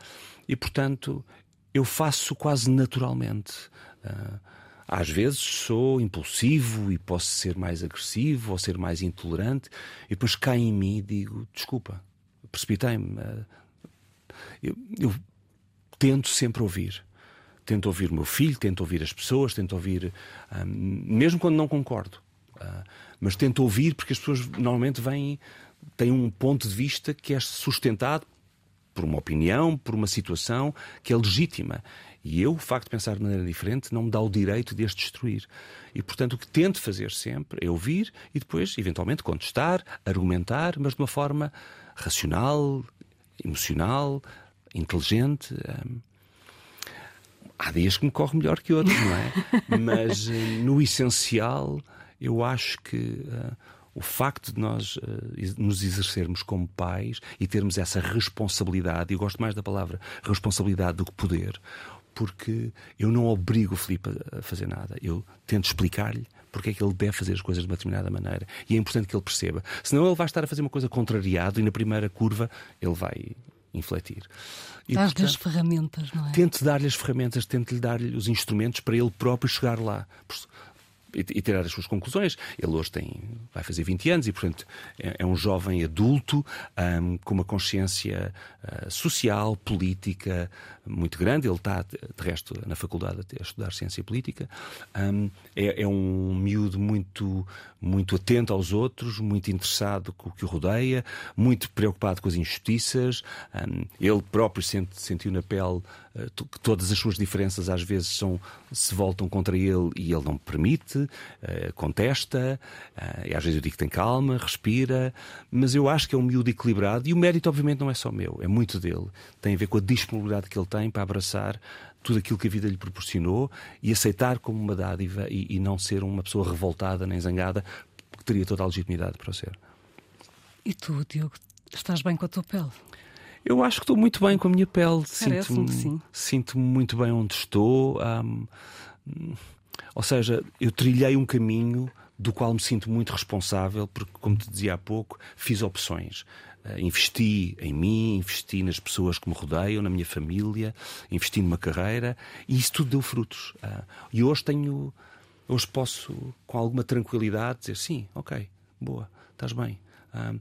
[SPEAKER 2] E, portanto, eu faço quase naturalmente. Ah, às vezes sou impulsivo e posso ser mais agressivo ou ser mais intolerante, e depois cai em mim e digo: desculpa, precipitei-me. Ah, eu, eu tento sempre ouvir tento ouvir o meu filho, tento ouvir as pessoas, tento ouvir, um, mesmo quando não concordo. Uh, mas tento ouvir porque as pessoas normalmente vêm, têm um ponto de vista que é sustentado por uma opinião, por uma situação que é legítima. E eu, o facto de pensar de maneira diferente, não me dá o direito de as destruir. E, portanto, o que tento fazer sempre é ouvir e depois, eventualmente, contestar, argumentar, mas de uma forma racional, emocional, inteligente. Um, há dias que me corre melhor que outros, não é? Mas eh, no essencial, eu acho que uh, o facto de nós uh, nos exercermos como pais e termos essa responsabilidade, e eu gosto mais da palavra responsabilidade do que poder, porque eu não obrigo o Filipe a fazer nada, eu tento explicar-lhe porque é que ele deve fazer as coisas de uma determinada maneira. E é importante que ele perceba. Senão ele vai estar a fazer uma coisa contrariado e na primeira curva ele vai infletir.
[SPEAKER 1] Dás-lhe as ferramentas, não é?
[SPEAKER 2] Tente dar-lhe as ferramentas, tente-lhe dar-lhe os instrumentos para ele próprio chegar lá. e, e, tirar as suas conclusões. Ele hoje tem, vai fazer 20 anos e, portanto, é, é um jovem adulto um, com uma consciência uh, social, política muito grande. Ele está, de resto, na faculdade a estudar ciência política. Um, é, é, um miúdo muito, muito atento aos outros, muito interessado com o que o rodeia, muito preocupado com as injustiças. Um, ele próprio sente, sentiu na pele uh, que todas as suas diferenças às vezes são, se voltam contra ele e ele não permite, uh, contesta. Uh, e às vezes eu digo que tem calma, respira. Mas eu acho que é um miúdo equilibrado e o mérito, obviamente, não é só meu, é muito dele. Tem a ver com a disponibilidade que ele tem para abraçar tudo aquilo que a vida lhe proporcionou e aceitar como uma dádiva e, e não ser uma pessoa revoltada nem zangada, porque teria toda a legitimidade para o ser.
[SPEAKER 1] E tu, Diogo, estás bem com a tua pele?
[SPEAKER 2] Eu acho que estou muito bem com a minha pele. Sinto-me sinto muito bem onde estou. Um, ou seja, eu trilhei um caminho do qual me sinto muito responsável, porque, como te dizia há pouco, fiz opções. Uh, investi em mim, investi nas pessoas que me rodeiam, na minha família, investi numa carreira e isso tudo deu frutos. Uh, e hoje tenho, hoje posso, com alguma tranquilidade, dizer sim, ok, boa, estás bem. Uh,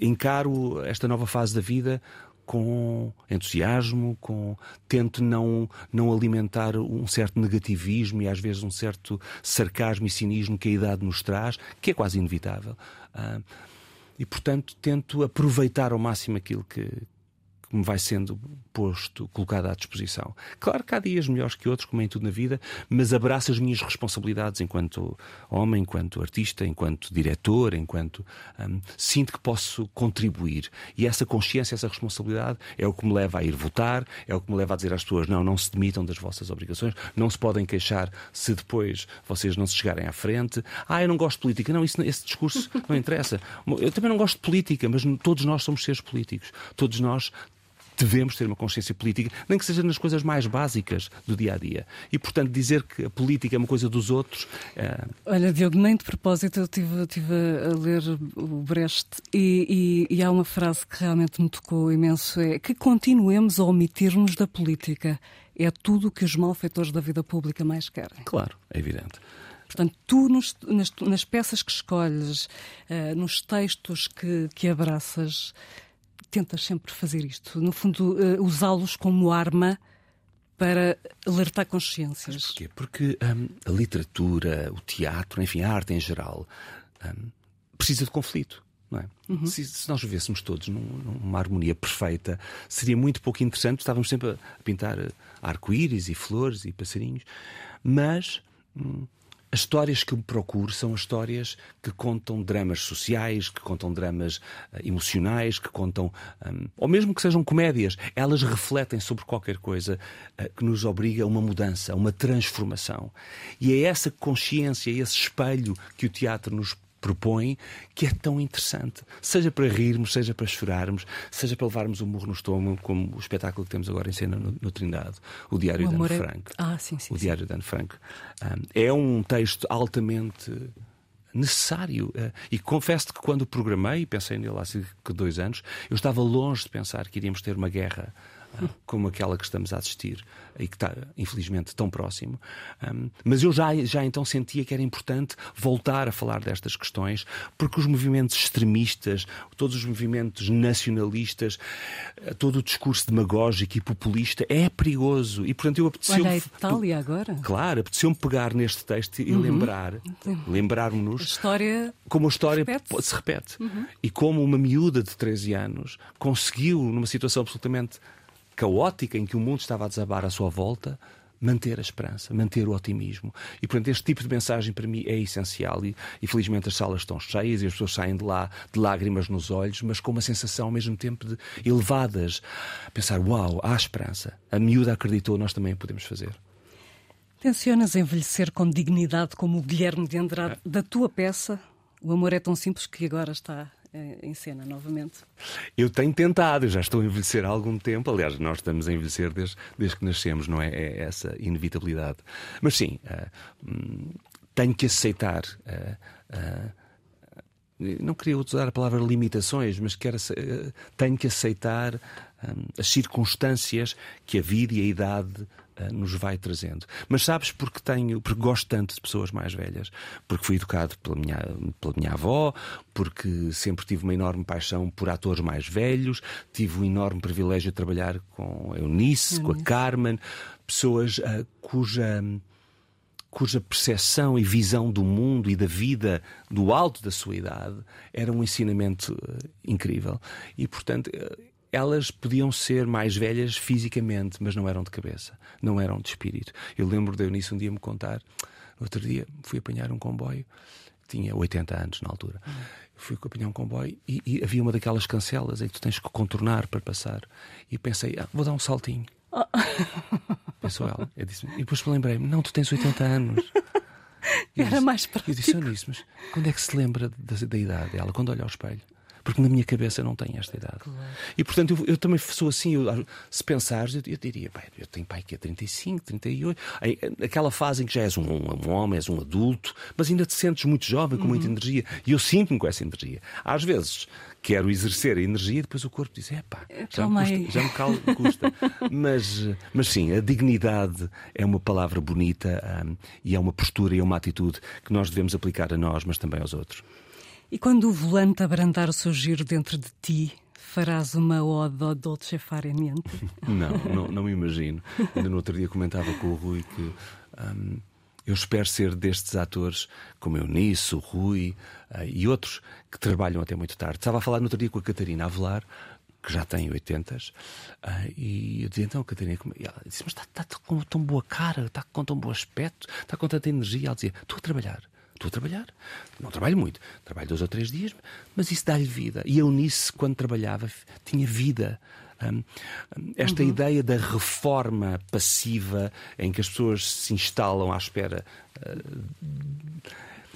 [SPEAKER 2] encaro esta nova fase da vida com entusiasmo, com tento não não alimentar um certo negativismo e às vezes um certo sarcasmo e cinismo que a idade nos traz, que é quase inevitável. Uh, e portanto tento aproveitar ao máximo aquilo que, me vai sendo posto, colocado à disposição. Claro que há dias melhores que outros, como é em tudo na vida, mas abraço as minhas responsabilidades enquanto homem, enquanto artista, enquanto diretor, enquanto. Um, sinto que posso contribuir. E essa consciência, essa responsabilidade é o que me leva a ir votar, é o que me leva a dizer às pessoas: não, não se demitam das vossas obrigações, não se podem queixar se depois vocês não se chegarem à frente. Ah, eu não gosto de política. Não, isso, esse discurso não interessa. Eu também não gosto de política, mas todos nós somos seres políticos. Todos nós devemos ter uma consciência política, nem que seja nas coisas mais básicas do dia a dia. E, portanto, dizer que a política é uma coisa dos outros. É...
[SPEAKER 1] Olha, Diogo, nem de propósito eu estive, estive a ler o Brecht e, e, e há uma frase que realmente me tocou imenso: é que continuemos a omitir-nos da política. É tudo o que os malfeitores da vida pública mais querem.
[SPEAKER 2] Claro, é evidente.
[SPEAKER 1] Portanto, tu nos, nas, nas, peças que escolhes, uh, nos textos que, que abraças, tentas sempre fazer isto, no fundo, uh, usá-los como arma para alertar consciências.
[SPEAKER 2] Mas porquê? Porque um, a literatura, o teatro, enfim, a arte em geral, um, precisa de conflito. Não é? Uhum. se, se, nós vivêssemos todos num, numa harmonia perfeita, seria muito pouco interessante. Estávamos sempre a pintar eh, arco-íris e flores e passarinhos, mas hum, as histórias que eu procuro são as histórias que contam dramas sociais, que contam dramas uh, emocionais, que contam. Um, ou mesmo que sejam comédias, elas refletem sobre qualquer coisa uh, que nos obriga a uma mudança, a uma transformação. E é essa consciência, esse espelho que o teatro nos propõe, que é tão interessante. Seja para rirmos, seja para chorarmos, seja para levarmos um murro no estômago, como o espetáculo que temos agora em cena no, no Trindade, o Diário de Anne é... Frank.
[SPEAKER 1] Ah, sim, sim.
[SPEAKER 2] O Diário de Anne Frank. Um, é um texto altamente necessário. Uh, e confesso que quando o programei, pensei nele há cerca de dois anos, eu estava longe de pensar que iríamos ter uma guerra como aquela que estamos a assistir e que está, infelizmente, tão próximo. Um, mas eu já, já então sentia que era importante voltar a falar destas questões, porque os movimentos extremistas, todos os movimentos nacionalistas, todo o discurso demagógico e populista é perigoso. E, portanto, eu apeteceu
[SPEAKER 1] Olha a Itália agora.
[SPEAKER 2] Claro, apeteceu-me pegar neste texto e uhum. lembrar, lembrar-nos
[SPEAKER 1] história
[SPEAKER 2] como a história repete se repete. Uhum. E como uma miúda de 13 anos conseguiu, numa situação absolutamente caótica em que o mundo estava a desabar à sua volta, manter a esperança, manter o otimismo. E, portanto, este tipo de mensagem para mim é essencial. E, e, felizmente as salas estão cheias e as pessoas saem de lá de lágrimas nos olhos, mas com uma sensação ao mesmo tempo de elevadas. Pensar, uau, há esperança. A miúda acreditou, nós também podemos fazer.
[SPEAKER 1] Tencionas envelhecer com dignidade como o Guilherme de Andrade é. da tua peça? O amor é tão simples que agora está em cena novamente?
[SPEAKER 2] Eu tenho tentado, já estou a envelhecer há algum tempo. Aliás, nós estamos a envelhecer desde, desde que nascemos, não é? É essa inevitabilidade. Mas sim, uh, tenho que aceitar. Uh, uh, não queria usar a palavra limitações, mas quero, tenho que aceitar um, as circunstâncias que a vida e a idade nos vai trazendo. Mas sabes porque tenho, porque gosto tanto de pessoas mais velhas, porque fui educado pela minha, pela minha avó, porque sempre tive uma enorme paixão por atores mais velhos, tive um enorme privilégio de trabalhar com a Eunice, com a Carmen, pessoas uh, cuja cuja percepção e visão do mundo e da vida do alto da sua idade era um ensinamento uh, incrível. E, portanto, elas podiam ser mais velhas fisicamente, mas não eram de cabeça, não eram de espírito. Eu lembro de Eunice um dia me contar, no outro dia fui apanhar um comboio, tinha 80 anos na altura. Fui apanhar um comboio e, e, havia uma daquelas cancelas em que tu tens que contornar para passar. E pensei, ah, vou dar um saltinho. Oh. Pensou ela. Eu disse, e depois me lembrei-me: não, tu tens 80 anos.
[SPEAKER 1] Era disse, mais prático.
[SPEAKER 2] Eu disse, disse, mas quando é que se lembra da, da idade dela? Quando olha ao espelho? Porque na minha cabeça não tenho esta idade. Claro. E portanto eu, eu, também sou assim, eu, se pensares, eu, eu diria, bem, eu tenho pai que é 35, 38, aquela fase em que já és um, um, homem, és um adulto, mas ainda te sentes muito jovem, com uhum. muita energia, e eu sinto-me com essa energia. Às vezes quero exercer a energia e depois o corpo diz: epá, já me, custa, já me cal, custa. mas, mas sim, a dignidade é uma palavra bonita um, e é uma postura e é uma atitude que nós devemos aplicar a nós, mas também aos outros.
[SPEAKER 1] E quando o volante abrandar o seu giro dentro de ti, farás uma ode ao Dolce Fare
[SPEAKER 2] não, não, não me imagino. Ainda no outro dia comentava com o Rui que um, eu espero ser destes atores, como eu nisso, o Rui uh, e outros que trabalham até muito tarde. Estava a falar no outro dia com a Catarina Avelar, que já tem 80 uh, e eu disse então, Catarina, como... ela disse, mas está, está com tão boa cara, está com tão bom aspecto, está com tanta energia. Ela dizia, estou a trabalhar. Estou a trabalhar. Não trabalho muito. Trabalho dois ou três dias, mas isso dá-lhe vida. E a Eunice, quando trabalhava, tinha vida. Um, esta uhum. ideia da reforma passiva em que as pessoas se instalam à espera uh,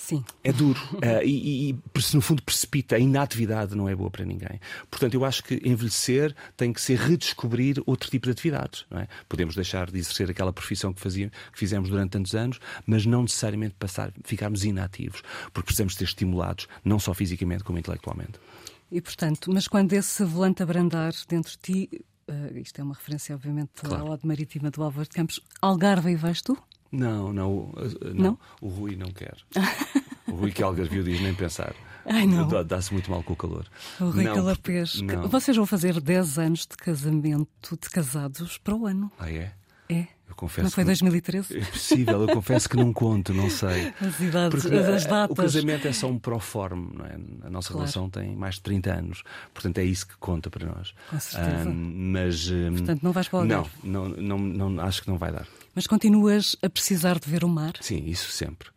[SPEAKER 1] Sim.
[SPEAKER 2] É duro. uh, e, e, no fundo, precipita. A inatividade não é boa para ninguém. Portanto, eu acho que envelhecer tem que ser redescobrir outro tipo de atividades. É? Podemos deixar de exercer aquela profissão que, fazia, que fizemos durante tantos anos, mas não necessariamente passar, ficarmos inativos, porque precisamos ser estimulados, não só fisicamente, como intelectualmente.
[SPEAKER 1] E, portanto, mas quando esse volante abrandar dentro de ti, uh, isto é uma referência, obviamente, claro. à Ode Marítima do Álvaro de Campos, Algarve e vais tu?
[SPEAKER 2] Não, não, não, não? O Rui não quer. o Rui que Algarvio diz nem pensar.
[SPEAKER 1] Ai, não.
[SPEAKER 2] Dá-se muito mal com o calor.
[SPEAKER 1] O Rui não, Calapés. Vocês vão fazer 10 anos de casamento, de casados, para o ano.
[SPEAKER 2] Ah, é?
[SPEAKER 1] É.
[SPEAKER 2] Eu confesso
[SPEAKER 1] não foi 2013?
[SPEAKER 2] É possível, eu confesso que não conto, não sei.
[SPEAKER 1] As idades, Porque, as datas.
[SPEAKER 2] O casamento é só um proforme, não é? A nossa claro. relação tem mais de 30 anos, portanto é isso que conta para nós.
[SPEAKER 1] Com certeza. Um,
[SPEAKER 2] mas.
[SPEAKER 1] Portanto, não vais para o
[SPEAKER 2] não, não, não, não, acho que não vai dar.
[SPEAKER 1] Mas continuas a precisar de ver o mar?
[SPEAKER 2] Sim, isso sempre.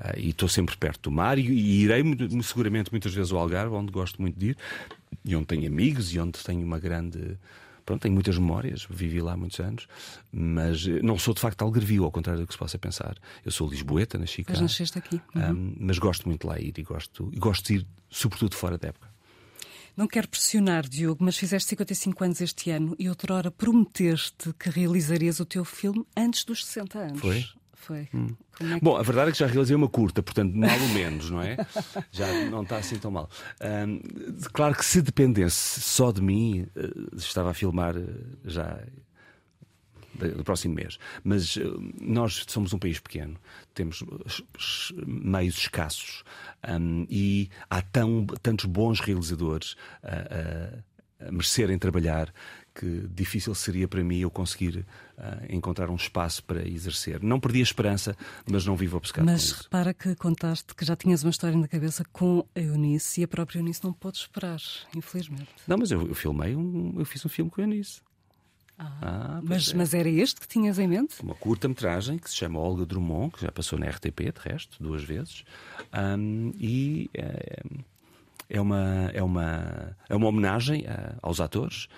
[SPEAKER 2] Uh, e estou sempre perto do mar e, e, irei seguramente muitas vezes ao Algarve, onde gosto muito de ir, e onde tenho amigos e onde tenho uma grande Pronto, tenho muitas memórias, vivi lá muitos anos, mas eh, não sou de facto algarvio, ao contrário do que se possa pensar. Eu sou lisboeta, nasci cá.
[SPEAKER 1] Mas nasceste aqui. Uhum.
[SPEAKER 2] Um, mas gosto muito de lá ir e gosto, e gosto de ir, sobretudo, fora da época.
[SPEAKER 1] Não quero pressionar, Diogo, mas fizeste 55 anos este ano e outrora prometeste que realizarias o teu filme antes dos 60 anos.
[SPEAKER 2] Foi?
[SPEAKER 1] Foi.
[SPEAKER 2] Hum. É que... Bom, a verdade é que já realizei uma curta, portanto, mal ou menos, não é? já não está assim tão mal. Um, claro que se dependesse só de mim, uh, estava a filmar uh, já do próximo mês. Mas uh, nós somos um país pequeno, temos meios escassos um, e há tão, tantos bons realizadores a, a, a merecerem trabalhar que difícil seria para mim eu conseguir uh, encontrar um espaço para exercer. Não perdi a esperança, mas não vivo obcecado
[SPEAKER 1] Mas repara que contaste que já tinhas uma história na cabeça com a Eunice e a própria Eunice não pôde esperar, infelizmente.
[SPEAKER 2] Não, mas eu, eu filmei um, eu fiz um filme com a Eunice.
[SPEAKER 1] Ah, ah mas, é. mas era este que tinhas em mente?
[SPEAKER 2] Uma curta-metragem que se chama Olga Drummond, que já passou na RTP, de resto, duas vezes. Um, e é, é uma, é uma, é uma homenagem a, aos atores,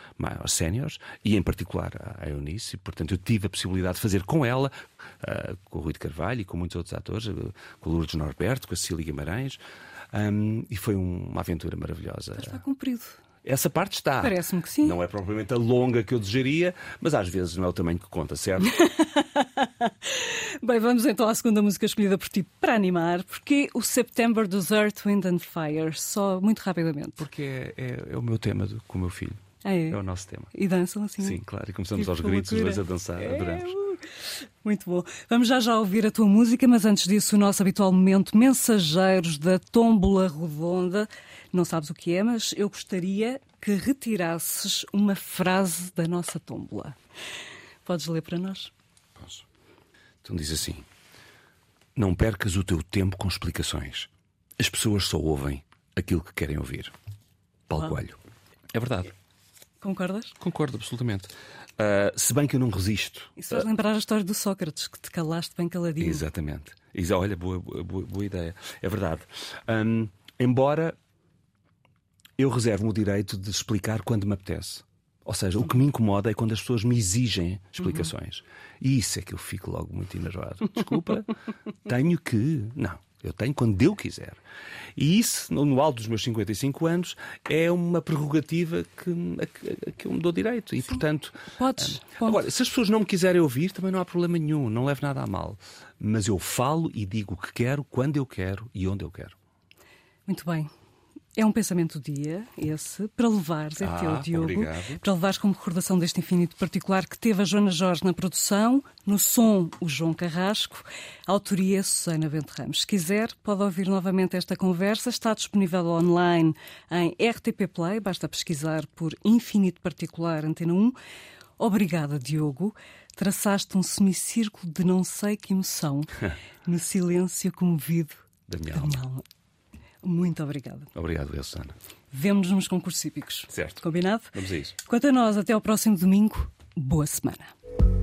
[SPEAKER 2] aos séniores, e em particular à Eunice. Portanto, eu tive a possibilidade de fazer com ela, uh, com o Rui de Carvalho e com muitos outros atores, uh, com o Lourdes Norberto, com a Cecília Guimarães, um, e foi um, uma aventura maravilhosa.
[SPEAKER 1] Está cumprido.
[SPEAKER 2] Essa parte está.
[SPEAKER 1] Parece-me que sim.
[SPEAKER 2] Não é propriamente a longa que eu desejaria, mas às vezes não é o tamanho que conta, certo?
[SPEAKER 1] Bem, vamos então à segunda música escolhida por ti para animar, porque o September dos Earth, Wind and Fire, só muito rapidamente.
[SPEAKER 2] Porque é, é, é o meu tema do, com o meu filho.
[SPEAKER 1] Ah, é?
[SPEAKER 2] é o nosso tema.
[SPEAKER 1] E dançam assim?
[SPEAKER 2] Sim, claro. E começamos tipo aos gritos, os dois a dançar, é, adoramos.
[SPEAKER 1] Muito bom. Vamos já já ouvir a tua música, mas antes disso, o nosso habitual momento Mensageiros da Tómbola Redonda. Não sabes o que é, mas eu gostaria que retirasses uma frase da nossa tómbola. Podes ler para nós?
[SPEAKER 2] Posso. Então diz assim: Não percas o teu tempo com explicações. As pessoas só ouvem aquilo que querem ouvir. Paulo Coelho. É verdade.
[SPEAKER 1] Concordas?
[SPEAKER 2] Concordo, absolutamente. Uh, se bem que eu não resisto.
[SPEAKER 1] Isso faz uh, lembrar a história do Sócrates, que te calaste bem caladinho.
[SPEAKER 2] Exatamente. Exa olha, boa, boa, boa, ideia. É verdade. Um, embora eu reservo-me o direito de explicar quando me apetece. Ou seja, o que me incomoda é quando as pessoas me exigem explicações. Uhum. E isso é que eu fico logo muito enervado. Desculpa, tenho que. Não, eu tenho quando eu quiser. E isso, no alto dos meus 55 anos, é uma prerrogativa que, a, a que eu me dou direito. E, Sim. portanto.
[SPEAKER 1] Podes.
[SPEAKER 2] Um, agora, se as pessoas não me quiserem ouvir, também não há problema nenhum, não leve nada a mal. Mas eu falo e digo o que quero, quando eu quero e onde eu quero.
[SPEAKER 1] Muito bem. É um pensamento do dia, esse, para levares, é
[SPEAKER 2] ah,
[SPEAKER 1] teu, Diogo,
[SPEAKER 2] obrigado.
[SPEAKER 1] para levares como recordação deste infinito particular que teve a Joana Jorge na produção, no som, o João Carrasco, autoria Susana Bento Ramos. Se quiser, pode ouvir novamente esta conversa, está disponível online em RTP Play, basta pesquisar por Infinito Particular Antena 1. Obrigada, Diogo. Traçaste um semicírculo de não sei que emoção, no silêncio comovido
[SPEAKER 2] da minha alma.
[SPEAKER 1] Muito obrigada.
[SPEAKER 2] Obrigado, Elsana.
[SPEAKER 1] Vemo-nos nos concursos hípicos.
[SPEAKER 2] Certo.
[SPEAKER 1] Combinado?
[SPEAKER 2] Vamos a isso.
[SPEAKER 1] Quanto a nós, até ao próximo domingo, boa semana.